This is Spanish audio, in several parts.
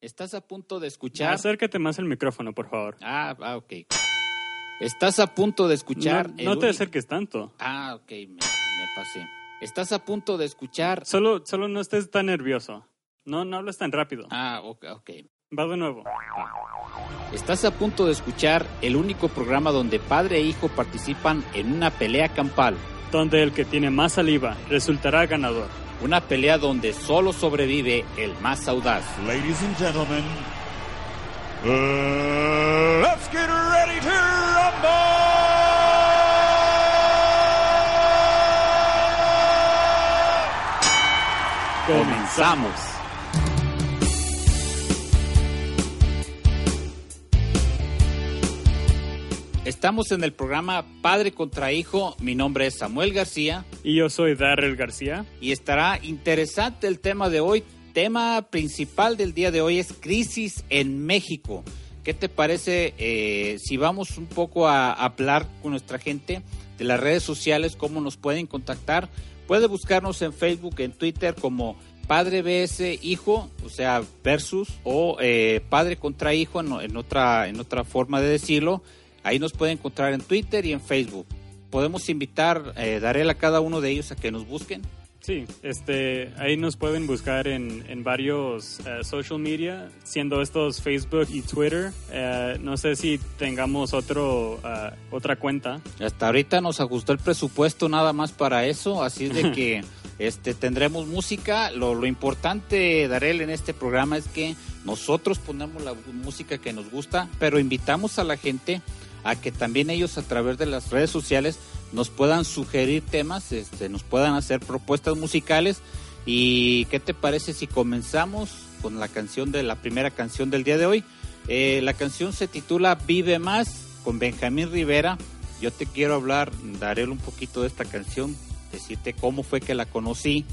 Estás a punto de escuchar. Acércate más al micrófono, por favor. Ah, ah, ok. Estás a punto de escuchar. No, el no te único- acerques tanto. Ah, ok, me, me pasé. Estás a punto de escuchar. Solo, solo no estés tan nervioso. No, no hables tan rápido. Ah, ok, ok. Va de nuevo. Estás a punto de escuchar el único programa donde padre e hijo participan en una pelea campal. Donde el que tiene más saliva resultará ganador. Una pelea donde solo sobrevive el más audaz. Ladies and gentlemen, uh, let's get ready to rumble! Comenzamos. Estamos en el programa Padre contra Hijo. Mi nombre es Samuel García Y yo soy Darrell García. y estará interesante el tema de hoy. Tema principal del día de hoy es crisis en México. ¿Qué te parece eh, si vamos un poco a hablar con nuestra gente de las redes sociales, cómo nos pueden contactar? Puede buscarnos en Facebook, en Twitter como Padre BS Hijo, o sea, versus, o eh, Padre contra Hijo en, en otra, en otra forma de decirlo. Ahí nos pueden encontrar en Twitter y en Facebook. Podemos invitar, eh, daré a cada uno de ellos a que nos busquen. Sí, este, ahí nos pueden buscar en, en varios eh, social media, siendo estos Facebook y Twitter. Eh, no sé si tengamos otro, eh, otra cuenta. Hasta ahorita nos ajustó el presupuesto nada más para eso, así es de que este tendremos música. Lo, lo importante, Darel, en este programa es que nosotros ponemos la música que nos gusta, pero invitamos a la gente a que también ellos a través de las redes sociales nos puedan sugerir temas, este, nos puedan hacer propuestas musicales. ¿Y qué te parece si comenzamos con la canción de la primera canción del día de hoy? Eh, la canción se titula Vive Más con Benjamín Rivera. Yo te quiero hablar, daré un poquito de esta canción, decirte cómo fue que la conocí,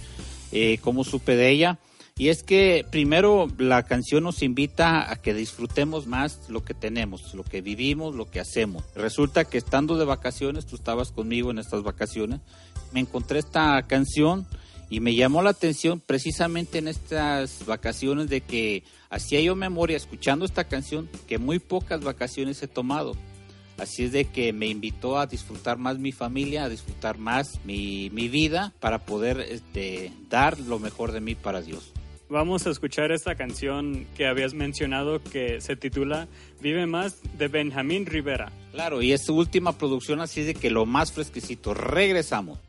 eh, cómo supe de ella. Y es que primero la canción nos invita a que disfrutemos más lo que tenemos, lo que vivimos, lo que hacemos. Resulta que estando de vacaciones, tú estabas conmigo en estas vacaciones, me encontré esta canción y me llamó la atención precisamente en estas vacaciones de que hacía yo memoria escuchando esta canción que muy pocas vacaciones he tomado. Así es de que me invitó a disfrutar más mi familia, a disfrutar más mi, mi vida para poder este, dar lo mejor de mí para Dios. Vamos a escuchar esta canción que habías mencionado que se titula Vive Más de Benjamín Rivera. Claro, y es su última producción, así de que lo más fresquecito. Regresamos.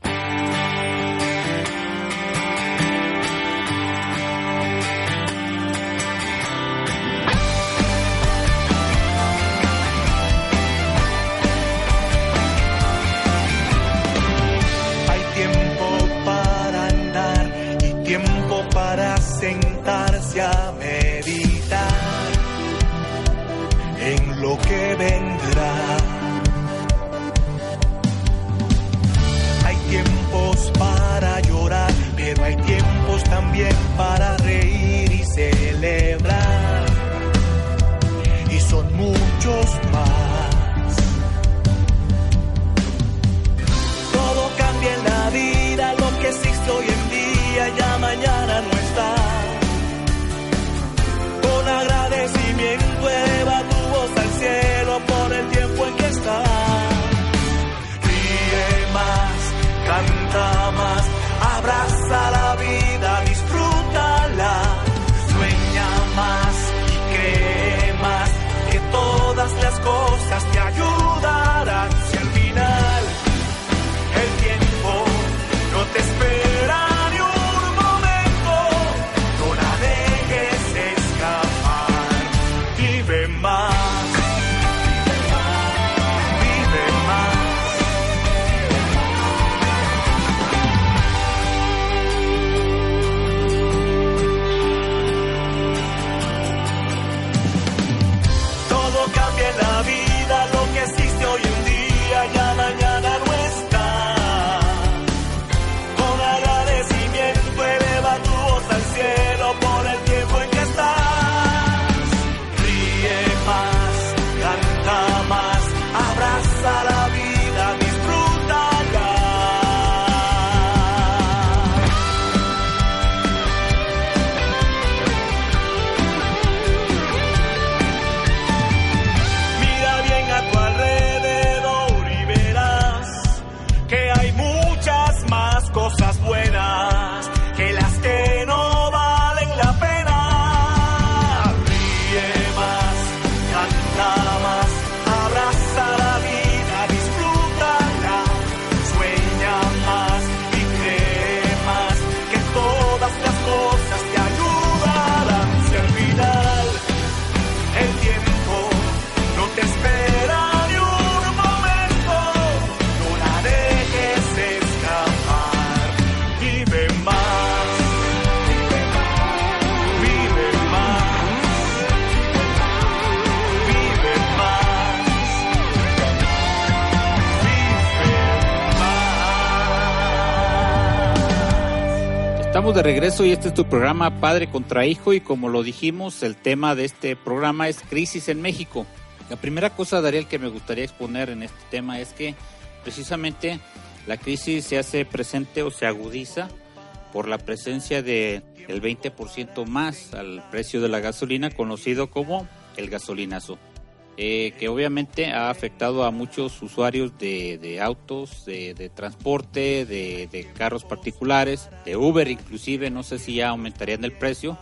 Estamos de regreso y este es tu programa Padre contra Hijo y como lo dijimos, el tema de este programa es crisis en México. La primera cosa, Dariel, que me gustaría exponer en este tema es que precisamente la crisis se hace presente o se agudiza por la presencia de el 20% más al precio de la gasolina, conocido como el gasolinazo. Eh, que obviamente ha afectado a muchos usuarios de, autos, de, transporte, de, carros particulares, de Uber inclusive, no sé si ya aumentarían el precio,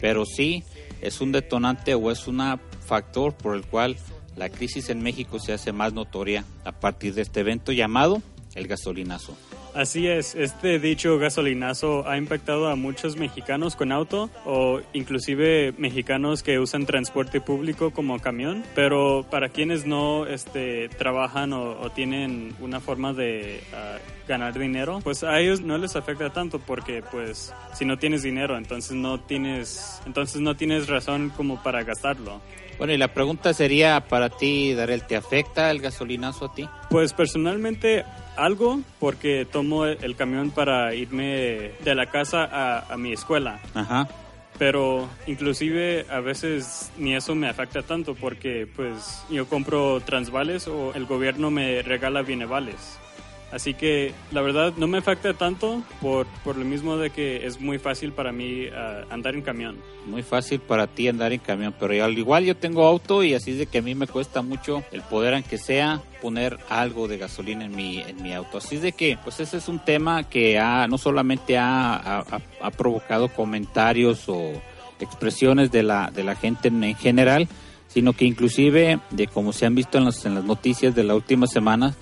pero sí es un detonante o es un factor por el cual la crisis en México se hace más notoria a partir de este evento llamado el gasolinazo. Así es, este dicho gasolinazo ha impactado a muchos mexicanos con auto o inclusive mexicanos que usan transporte público como camión, pero para quienes no este, trabajan o, tienen una forma de ah, ganar dinero, pues a ellos no les afecta tanto porque pues si no tienes dinero, entonces no tienes, entonces no tienes razón como para gastarlo. Bueno, y la pregunta sería para ti, Darel, ¿te afecta el gasolinazo a ti? Pues personalmente algo porque tomo el camión para irme de la casa a, mi escuela. Ajá. Pero inclusive a veces ni eso me afecta tanto porque pues yo compro transvales o el gobierno me regala bienevales. Así que la verdad no me afecta tanto por, por lo mismo de que es muy fácil para mí ah, andar en camión. Muy fácil para ti andar en camión, pero al igual yo tengo auto y así es de que a mí me cuesta mucho el poder, aunque sea, poner algo de gasolina en mi, en mi auto. Así es de que, pues ese es un tema que ha, no solamente ha, ha, provocado comentarios o expresiones de la, de la gente en, en general, sino que inclusive, de como se han visto en las, en las noticias de la última semana,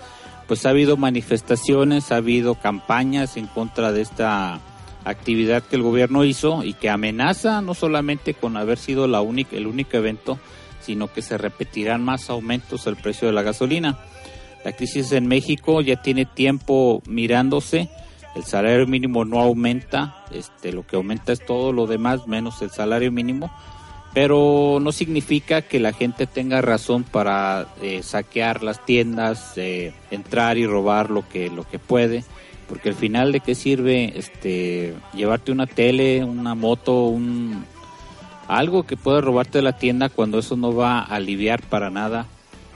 pues ha habido manifestaciones, ha habido campañas en contra de esta actividad que el gobierno hizo y que amenaza no solamente con haber sido la única, el único evento, sino que se repetirán más aumentos al precio de la gasolina. La crisis en México ya tiene tiempo mirándose, el salario mínimo no aumenta, este, lo que aumenta es todo lo demás menos el salario mínimo pero no significa que la gente tenga razón para eh, saquear las tiendas, eh, entrar y robar lo que lo que puede, porque al final de qué sirve este llevarte una tele, una moto, un algo que pueda robarte de la tienda cuando eso no va a aliviar para nada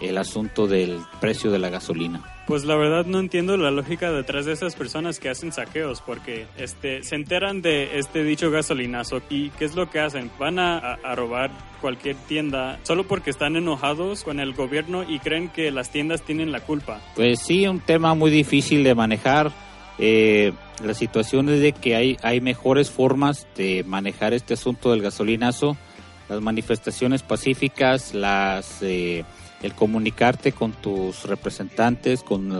el asunto del precio de la gasolina. Pues la verdad no entiendo la lógica detrás de esas personas que hacen saqueos, porque este, se enteran de este dicho gasolinazo y ¿qué es lo que hacen? Van a, robar cualquier tienda solo porque están enojados con el gobierno y creen que las tiendas tienen la culpa. Pues sí, un tema muy difícil de manejar. Eh, la situación es de que hay, hay mejores formas de manejar este asunto del gasolinazo. Las manifestaciones pacíficas, las... Eh, el comunicarte con tus representantes, con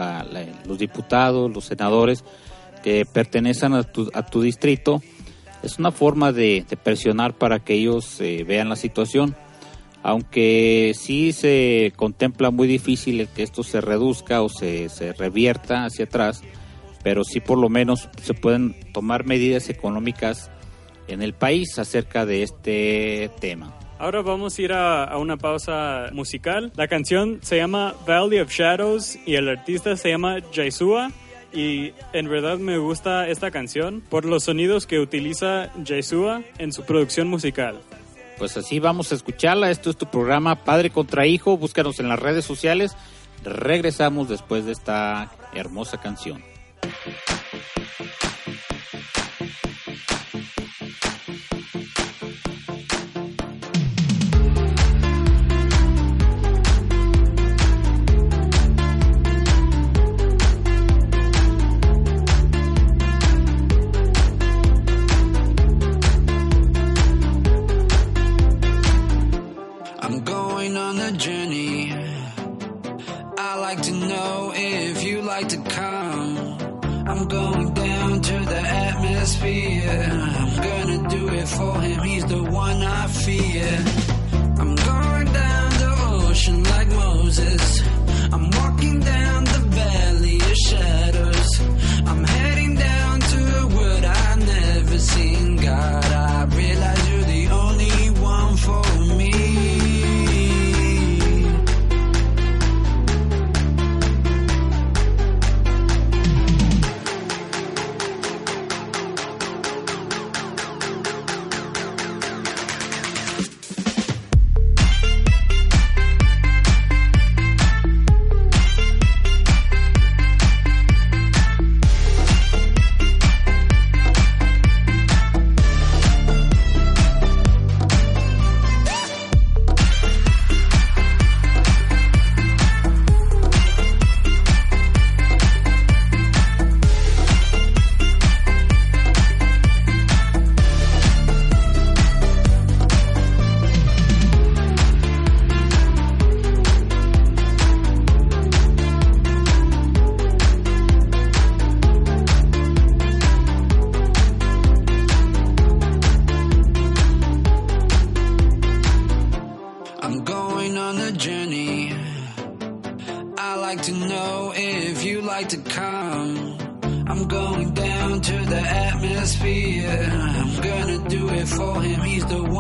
los diputados, los senadores que pertenecen a tu, a tu distrito, es una forma de, presionar para que ellos eh, vean la situación. Aunque sí se contempla muy difícil que esto se reduzca o se, se revierta hacia atrás, pero sí por lo menos se pueden tomar medidas económicas en el país acerca de este tema. Ahora vamos a ir a, una pausa musical. La canción se llama Valley of Shadows y el artista se llama Jaisua. Y en verdad me gusta esta canción por los sonidos que utiliza Jaisua en su producción musical. Pues así vamos a escucharla. Esto es tu programa Padre contra Hijo. Búscanos en las redes sociales. Regresamos después de esta hermosa canción.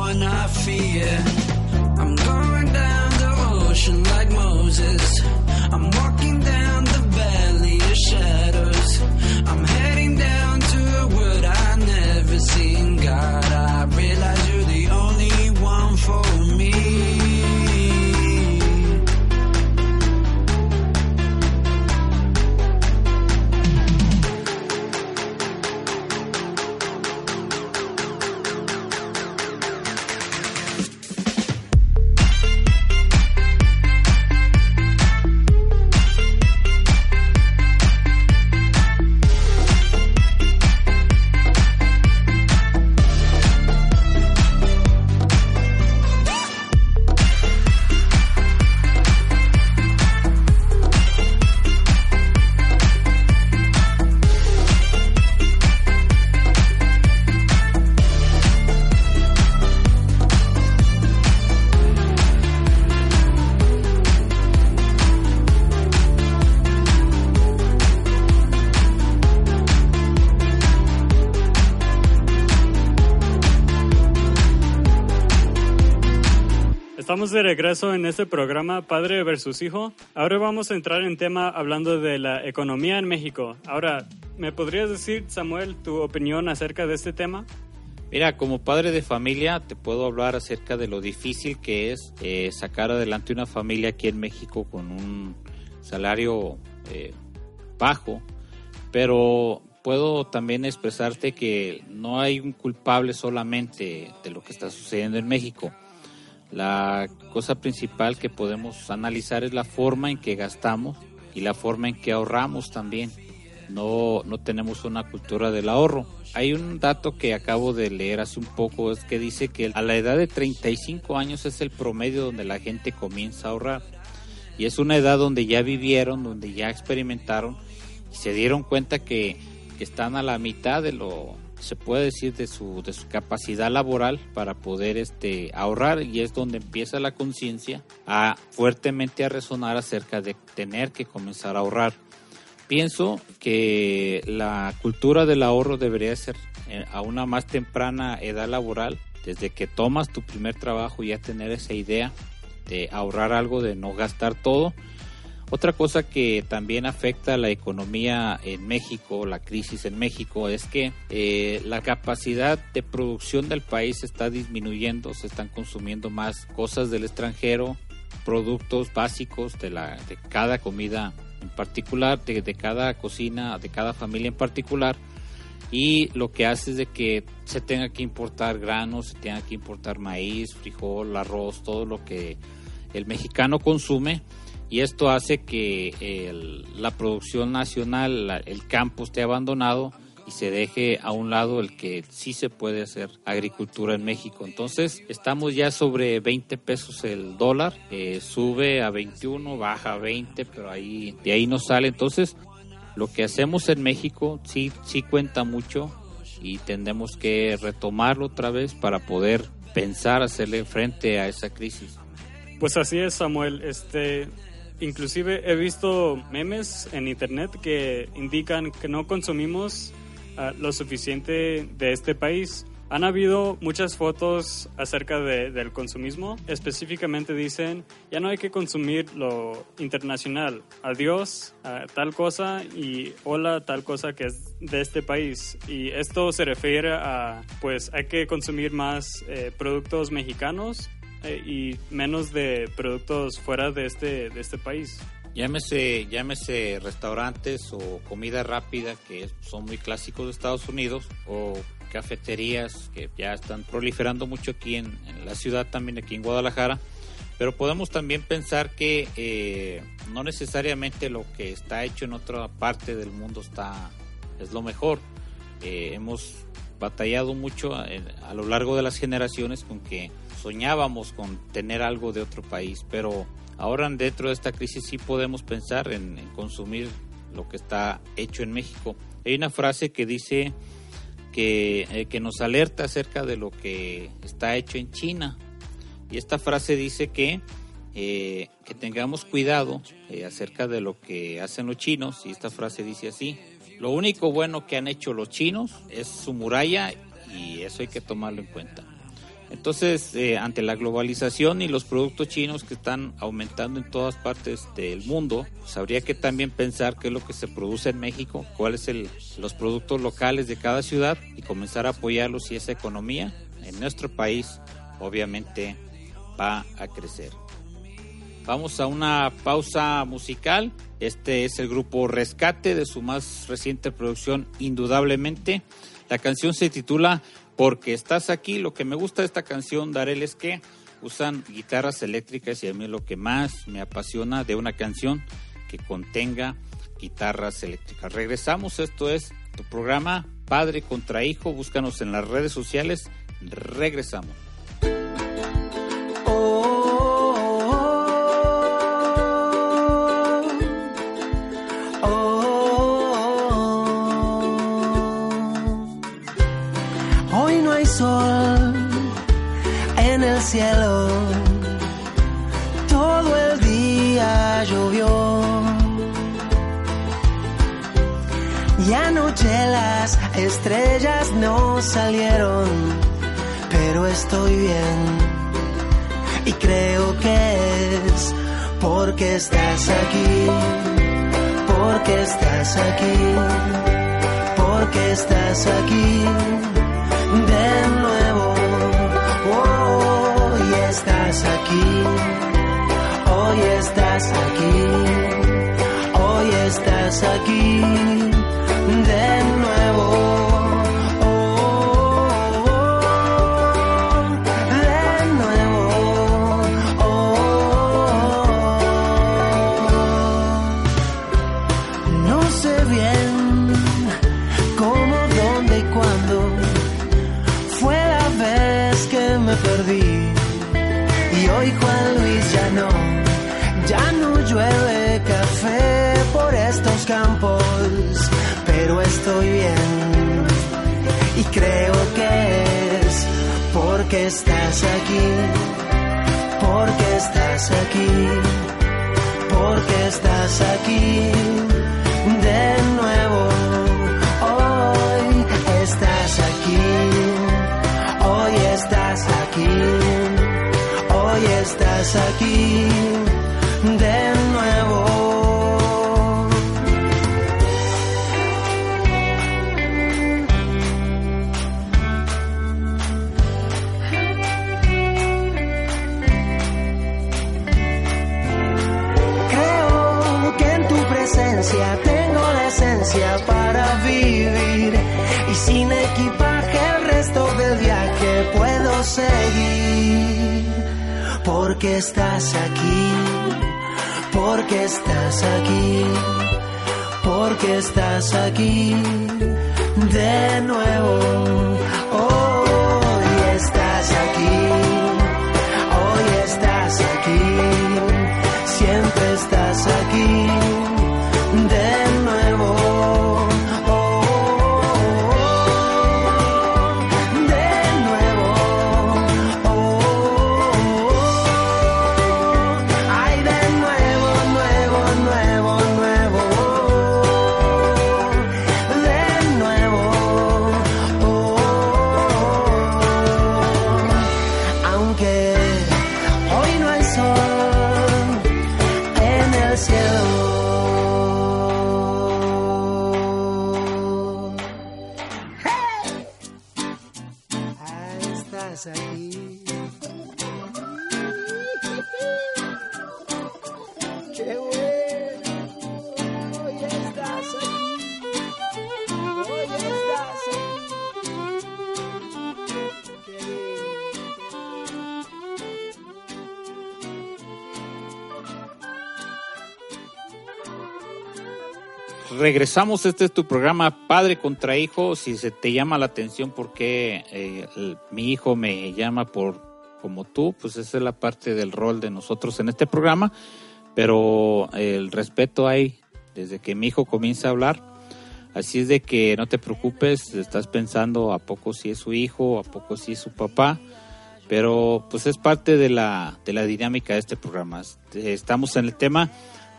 One I fear. I'm going down the ocean like Moses. I'm walking down the valley of shadows. I'm Estamos de regreso en este programa Padre versus Hijo. Ahora vamos a entrar en tema hablando de la economía en México. Ahora, ¿me podrías decir, Samuel, tu opinión acerca de este tema? Mira, como padre de familia te puedo hablar acerca de lo difícil que es eh, sacar adelante una familia aquí en México con un salario eh, bajo, pero puedo también expresarte que no hay un culpable solamente de lo que está sucediendo en México. La cosa principal que podemos analizar es la forma en que gastamos y la forma en que ahorramos también. No, no tenemos una cultura del ahorro. Hay un dato que acabo de leer hace un poco, es que dice que a la edad de 35 años es el promedio donde la gente comienza a ahorrar. Y es una edad donde ya vivieron, donde ya experimentaron y se dieron cuenta que, que están a la mitad de lo, se puede decir de su, de su capacidad laboral para poder este, ahorrar y es donde empieza la conciencia a fuertemente a resonar acerca de tener que comenzar a ahorrar. Pienso que la cultura del ahorro debería ser eh, a una más temprana edad laboral, desde que tomas tu primer trabajo ya tener esa idea de ahorrar algo, de no gastar todo otra cosa que también afecta a la economía en México, la crisis en México, es que eh, la capacidad de producción del país está disminuyendo, se están consumiendo más cosas del extranjero, productos básicos de, la, de cada comida en particular, de, de cada cocina, de cada familia en particular, y lo que hace es de que se tenga que importar granos, se tenga que importar maíz, frijol, arroz, todo lo que el mexicano consume y esto hace que el- la producción nacional, la- el campo esté abandonado y se deje a un lado el que sí se puede hacer agricultura en México. Entonces estamos ya sobre 20 pesos el dólar, eh, sube a 21, baja a 20, pero ahí de ahí no sale. Entonces lo que hacemos en México sí, sí cuenta mucho y tendremos que retomarlo otra vez para poder pensar hacerle frente a esa crisis. Pues así es, Samuel. Este, inclusive he visto memes en internet que indican que no consumimos ah, lo suficiente de este país. Han habido muchas fotos acerca de- del consumismo. Específicamente dicen, ya no hay que consumir lo internacional. Adiós a tal cosa y hola tal cosa que es de este país. Y esto se refiere a, pues hay que consumir más eh, productos mexicanos eh, y menos de productos fuera de este, de este país. Llámese, llámese restaurantes o comida rápida que son muy clásicos de Estados Unidos o cafeterías que ya están proliferando mucho aquí en, en la ciudad, también aquí en Guadalajara. Pero podemos también pensar que eh, no necesariamente lo que está hecho en otra parte del mundo está es lo mejor. Eh, hemos batallado mucho a, lo largo de las generaciones con que soñábamos con tener algo de otro país, pero ahora dentro de esta crisis sí podemos pensar en, en consumir lo que está hecho en México. Hay una frase que dice que, eh, que nos alerta acerca de lo que está hecho en China. Y esta frase dice que eh, que tengamos cuidado eh, acerca de lo que hacen los chinos, y esta frase dice así, lo único bueno que han hecho los chinos es su muralla y eso hay que tomarlo en cuenta. Entonces, eh, ante la globalización y los productos chinos que están aumentando en todas partes del mundo, pues habría que también pensar qué es lo que se produce en México, cuáles son los productos locales de cada ciudad y comenzar a apoyarlos y esa economía en nuestro país obviamente va a crecer. Vamos a una pausa musical. Este es el grupo Rescate de su más reciente producción, indudablemente. La canción se titula Porque estás aquí. Lo que me gusta de esta canción, Darel, es que usan guitarras eléctricas y a mí lo que más me apasiona de una canción que contenga guitarras eléctricas. Regresamos, esto es tu programa Padre contra Hijo. Búscanos en las redes sociales. Regresamos. Sol en el cielo, todo el día llovió. Y anoche las estrellas no salieron, pero estoy bien. Y creo que es porque estás aquí, porque estás aquí, porque estás aquí hoy estás aquí, hoy estás aquí creo que es porque estás aquí, porque estás aquí, porque estás aquí de nuevo. Hoy estás aquí, hoy estás aquí, hoy estás aquí de nuevo. Seguir. Porque estás aquí, porque estás aquí, porque estás aquí de nuevo. Hoy estás aquí, hoy estás aquí. Siempre estás aquí Regresamos, este es tu programa Padre contra Hijo. Si se te llama la atención porque eh, el- mi hijo me llama por como tú, pues esa es la parte del rol de nosotros en este programa. Pero eh, el respeto hay desde que mi hijo comienza a hablar. Así es de que no te preocupes, estás pensando a poco si es su hijo, a poco si es su papá. pero pues es parte de la, de la dinámica de este programa. Este, Estamos en el tema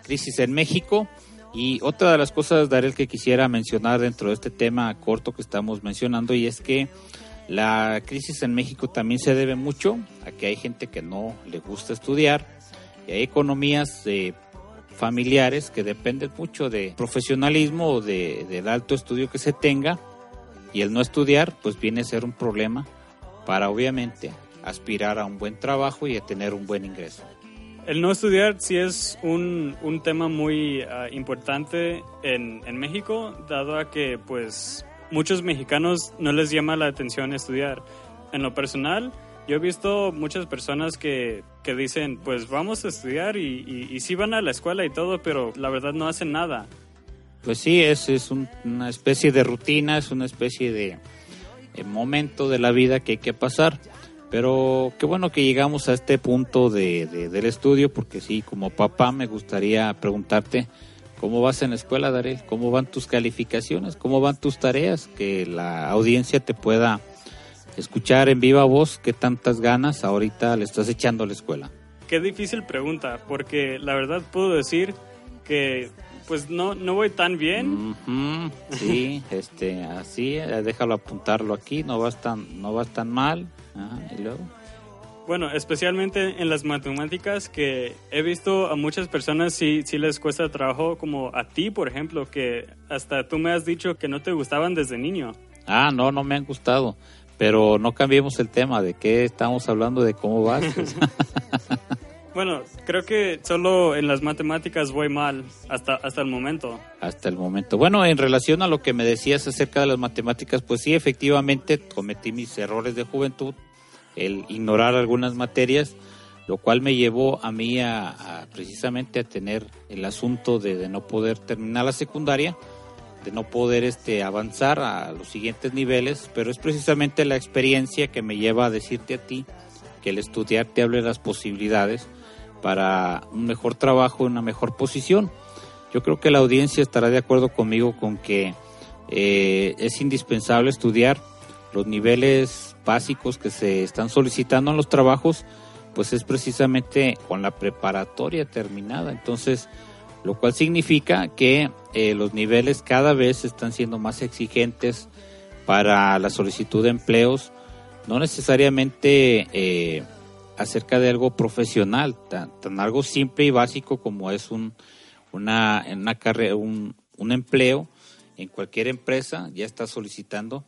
crisis en México y otra de las cosas, Darel, que quisiera mencionar dentro de este tema corto que estamos mencionando y es que la crisis en México también se debe mucho a que hay gente que no le gusta estudiar y hay economías eh, familiares que dependen mucho de profesionalismo o de, del alto estudio que se tenga y el no estudiar pues viene a ser un problema para obviamente aspirar a un buen trabajo y a tener un buen ingreso. El no estudiar sí es un, un tema muy ah, importante en, en México, dado a que pues muchos mexicanos no les llama la atención estudiar. En lo personal, yo he visto muchas personas que, que dicen, pues vamos a estudiar y, y, sí van a la escuela y todo, pero la verdad no hacen nada. Pues sí, es, es un- una especie de rutina, es una especie de, momento de la vida que hay que pasar. Pero qué bueno que llegamos a este punto de, de- del estudio, porque sí, como papá me gustaría preguntarte cómo vas en la escuela, Darel, cómo van tus calificaciones, cómo van tus tareas, que la audiencia te pueda escuchar en viva voz qué tantas ganas ahorita le estás echando a la escuela. Qué difícil pregunta, porque la verdad puedo decir que pues no, no voy tan bien. Sí, este, así, eh, déjalo apuntarlo aquí, no vas tan, no vas tan mal. Ajá, y luego. Bueno, especialmente en las matemáticas, que he visto a muchas personas sí, sí les cuesta trabajo, como a ti, por ejemplo, que hasta tú me has dicho que no te gustaban desde niño. Ah, no, no me han gustado, pero no cambiemos el tema de qué estamos hablando, de cómo vas. Bueno, creo que solo en las matemáticas voy mal hasta, hasta el momento. hasta el momento. Bueno, en relación a lo que me decías acerca de las matemáticas, pues sí, efectivamente cometí mis errores de juventud, el ignorar algunas materias, lo cual me llevó a mí a, precisamente a tener el asunto de, de no poder terminar la secundaria, de no poder este avanzar a los siguientes niveles, pero es precisamente la experiencia que me lleva a decirte a ti que el estudiar te abre las posibilidades para un mejor trabajo, una mejor posición. Yo creo que la audiencia estará de acuerdo conmigo con que eh, es indispensable estudiar los niveles básicos que se están solicitando en los trabajos, pues es precisamente con la preparatoria terminada. Entonces, lo cual significa que eh, los niveles cada vez están siendo más exigentes para la solicitud de empleos, no necesariamente eh, acerca de algo profesional, tan, tan algo simple y básico como es un, una, una carrera, un, un empleo en cualquier empresa, ya está solicitando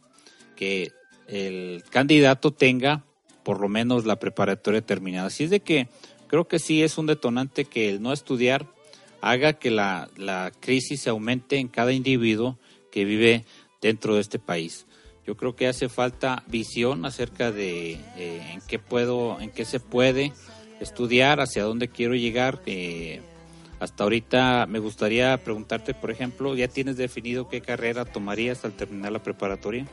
que el candidato tenga por lo menos la preparatoria terminada. Así es de que creo que sí es un detonante que el no estudiar haga que la, la crisis se aumente en cada individuo que vive dentro de este país. Yo creo que hace falta visión acerca de eh, en qué puedo, en qué se puede estudiar, hacia dónde quiero llegar. eh, hasta ahorita me gustaría preguntarte, por ejemplo, ¿ya tienes definido qué carrera tomarías al terminar la preparatoria?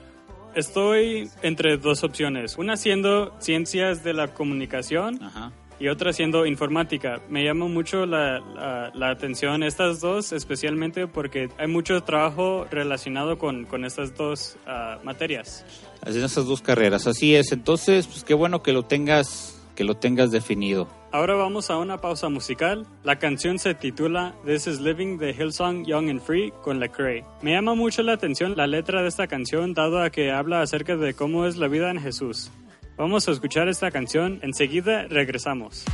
Estoy entre dos opciones, una siendo ciencias de la comunicación Ajá. Y otra siendo informática. Me llama mucho la, la- la atención estas dos, especialmente porque hay mucho trabajo relacionado con, con estas dos ah, materias. Así esas dos carreras, así es. Entonces, pues qué bueno que lo tengas, que lo tengas definido. Ahora vamos a una pausa musical. La canción se titula This is Living de Hillsong Young and Free con Lecrae. Me llama mucho la atención la letra de esta canción dado a que habla acerca de cómo es la vida en Jesús. Vamos a escuchar esta canción, enseguida regresamos.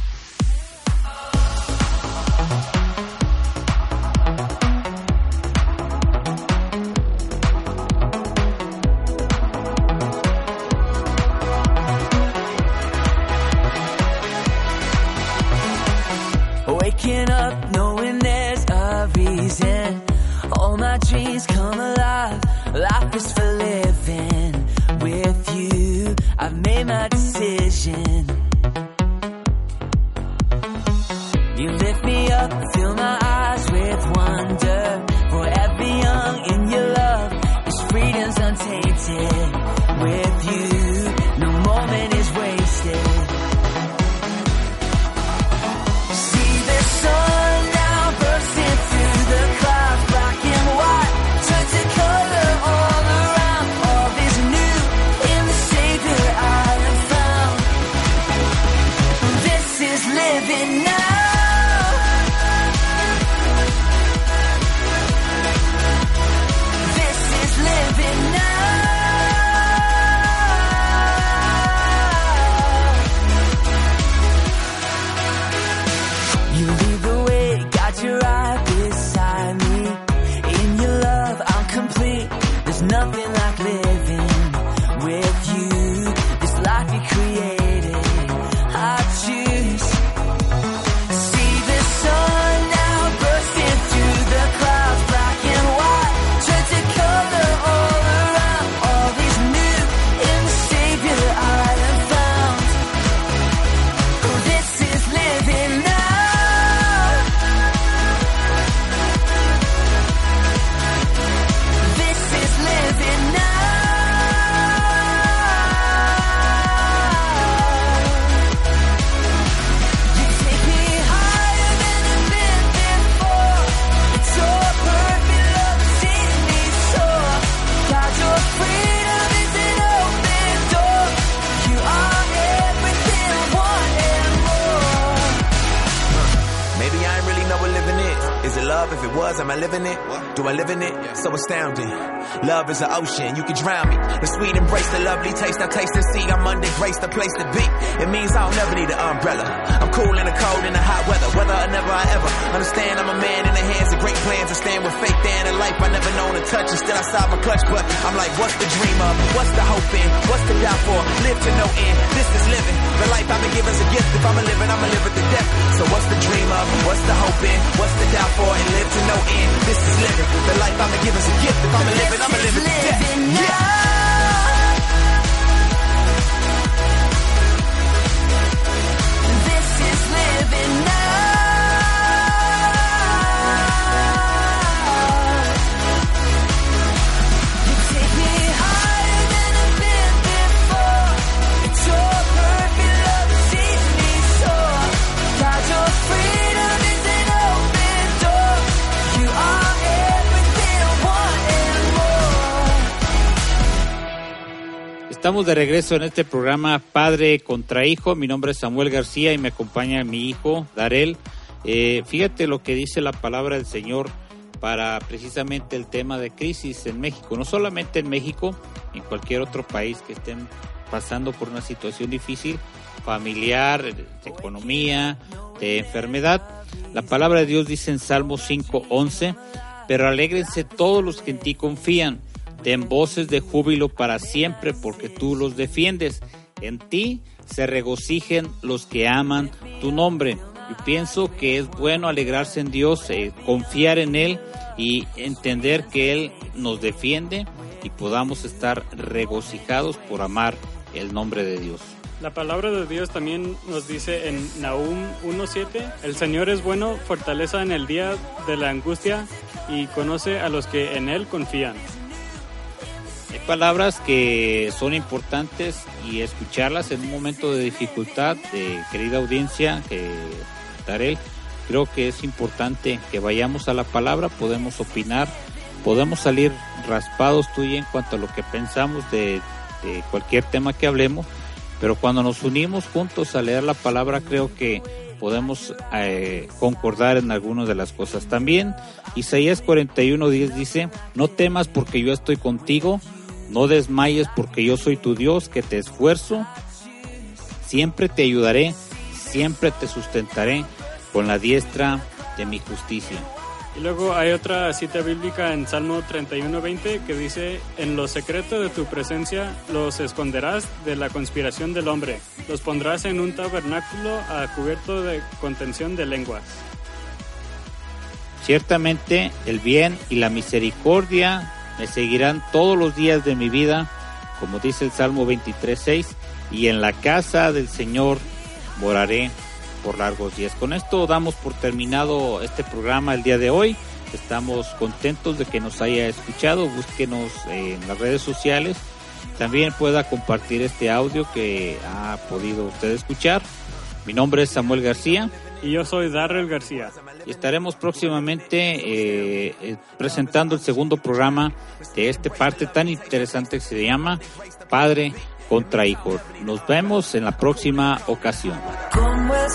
Living it? Do I live in it? So astounding. Love is an ocean, you can drown me. The sweet embrace, the lovely taste, I taste and see. I'm under grace, the place to be. It means I'll never need an umbrella. I'm cool in the cold, in the hot weather. Whether or never I ever understand, I'm a man in the hands of great plans. I stand with faith in a life I never known to touch. And still I saw my clutch, but I'm like, what's the dream of? What's the hope in? What's the doubt for? Live to no end. This is living. The life I've been given's a gift. If I'm a living, I'm a live it to death. So what's the dream of? What's the hope in? What's the doubt for? And live to no end. This is living. The life I'ma give is a gift. If I'ma live it, I'ma live it. Estamos de regreso en este programa Padre contra Hijo. Mi nombre es Samuel García y me acompaña mi hijo Darel. Eh, fíjate lo que dice la palabra del Señor para precisamente el tema de crisis en México. No solamente en México, en cualquier otro país que estén pasando por una situación difícil, familiar, de economía, de enfermedad. La palabra de Dios dice en Salmo 5:11, pero alégrense todos los que en ti confían, den voces de júbilo para siempre porque tú los defiendes. En ti se regocijen los que aman tu nombre. Yo pienso que es bueno alegrarse en Dios, eh, confiar en Él y entender que Él nos defiende y podamos estar regocijados por amar el nombre de Dios. La palabra de Dios también nos dice en Nahum 1.7, el Señor es bueno, fortaleza en el día de la angustia y conoce a los que en Él confían. Hay palabras que son importantes y escucharlas en un momento de dificultad, de querida audiencia, que Darel, creo que es importante que vayamos a la palabra, podemos opinar, podemos salir raspados tú y en cuanto a lo que pensamos de, de cualquier tema que hablemos, pero cuando nos unimos juntos a leer la palabra creo que podemos eh, concordar en algunas de las cosas. También Isaías 41:10 dice, no temas porque yo estoy contigo, no desmayes porque yo soy tu Dios, que te esfuerzo, siempre te ayudaré, siempre te sustentaré con la diestra de mi justicia. Y luego hay otra cita bíblica en Salmo 31.20 que dice, en lo secreto de tu presencia los esconderás de la conspiración del hombre, los pondrás en un tabernáculo a cubierto de contención de lenguas. Ciertamente el bien y la misericordia me seguirán todos los días de mi vida, como dice el Salmo 23.6, y en la casa del Señor moraré por largos días. Con esto damos por terminado este programa el día de hoy. Estamos contentos de que nos haya escuchado. Búsquenos en las redes sociales. También pueda compartir este audio que ha podido usted escuchar. Mi nombre es Samuel García. Y yo soy Darrell García. Y estaremos próximamente eh, eh, presentando el segundo programa de esta parte tan interesante que se llama Padre contra Hijo. Nos vemos en la próxima ocasión. Como en